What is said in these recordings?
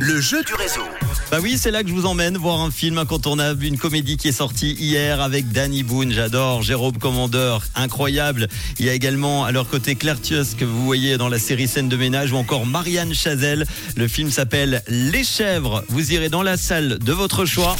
Le jeu du réseau. Bah oui, c'est là que je vous emmène voir un film incontournable, une comédie qui est sortie hier avec Danny Boone, j'adore, Jérôme Commandeur, incroyable. Il y a également à leur côté Claire Thius que vous voyez dans la série Scène de ménage ou encore Marianne Chazelle. Le film s'appelle Les Chèvres. Vous irez dans la salle de votre choix.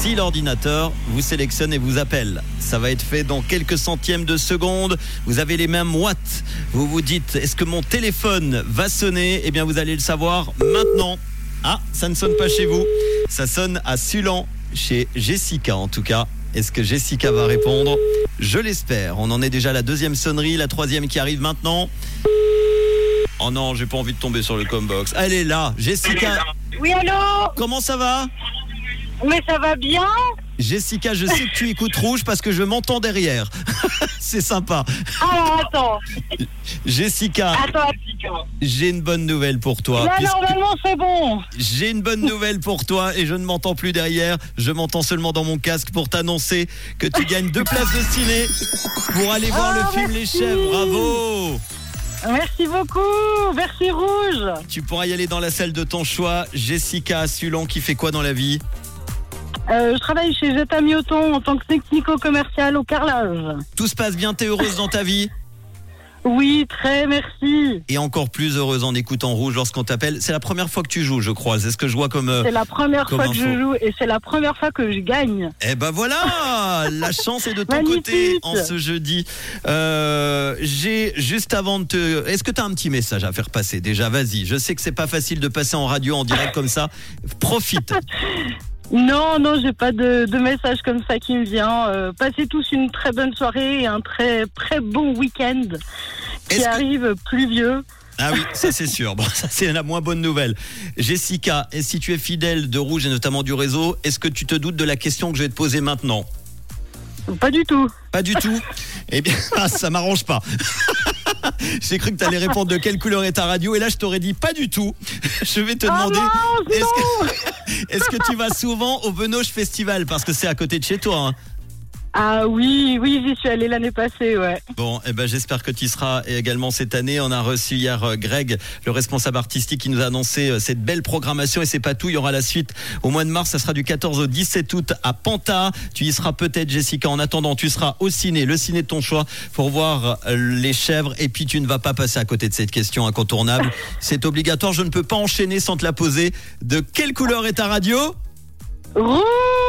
Si l'ordinateur vous sélectionne et vous appelle, ça va être fait dans quelques centièmes de seconde. Vous avez les mêmes watts. Vous vous dites, est-ce que mon téléphone va sonner? Eh bien, vous allez le savoir maintenant. Ah, ça ne sonne pas chez vous. Ça sonne à Sulan, chez Jessica en tout cas. Est-ce que Jessica va répondre? Je l'espère. On en est déjà à la deuxième sonnerie, la troisième qui arrive maintenant. Oh non, j'ai pas envie de tomber sur le combox. Elle est là, Jessica. Oui, allô? Comment ça va? Mais ça va bien Jessica, je sais que tu écoutes rouge parce que je m'entends derrière. C'est sympa. Alors, attends. Jessica, Attends. j'ai une bonne nouvelle pour toi. Là, normalement, c'est bon. J'ai une bonne nouvelle pour toi et je ne m'entends plus derrière. Je m'entends seulement dans mon casque pour t'annoncer que tu gagnes deux places de ciné pour aller voir Ah, le film Les. Chèvres. Bravo Merci beaucoup. Merci, Rouge. Tu pourras y aller dans la salle de ton choix. Jessica Sulon qui fait quoi dans la vie? Euh, je travaille chez Jetta Mioton en tant que technico-commercial au carrelage. Tout se passe bien, t'es heureuse dans ta vie Oui, très merci. et encore plus heureuse en écoutant rouge lorsqu'on t'appelle. C'est la première fois que tu joues, je crois. C'est ce que je vois comme. euh, C'est la première comme fois que je joue et c'est la première fois que je gagne. Eh ben voilà, la chance est de ton Magnifique. côté en ce jeudi. Euh, J'ai juste avant de te, est-ce que tu as un petit message à faire passer? Déjà Vas-y, je sais que c'est pas facile de passer en radio en direct comme ça. Profite. Non, non, j'ai pas de, de message comme ça qui me vient. Euh, passez tous une très bonne soirée et un très très bon week-end qui que- arrive pluvieux. Ah oui, ça c'est sûr. Bon, ça c'est la moins bonne nouvelle. Jessica, et si tu es fidèle de Rouge et notamment du réseau, est-ce que tu te doutes de la question que je vais te poser maintenant? Pas du tout. Pas du tout? Eh bien, ah, ça m'arrange pas. J'ai cru que tu allais répondre de quelle couleur est ta radio et là je t'aurais dit pas du tout. Je vais te Ah demander est-ce que, tu vas souvent au Benoche Festival? Parce que c'est à côté de chez toi. hein. Ah oui, oui, j'y suis allée l'année passée, ouais. Bon, eh ben j'espère que tu y seras également cette année. On a reçu hier euh, Greg, le responsable artistique, qui nous a annoncé euh, cette belle programmation et c'est pas tout. Il y aura la suite au mois de mars. Ça sera du 14 au 17 août à Panta. Tu y seras peut-être, Jessica. En attendant, tu seras au ciné, le ciné de ton choix, pour voir euh, les chèvres. Et puis tu ne vas pas passer à côté de cette question incontournable. C'est obligatoire. Je ne peux pas enchaîner sans te la poser. De quelle couleur est ta radio? Rouge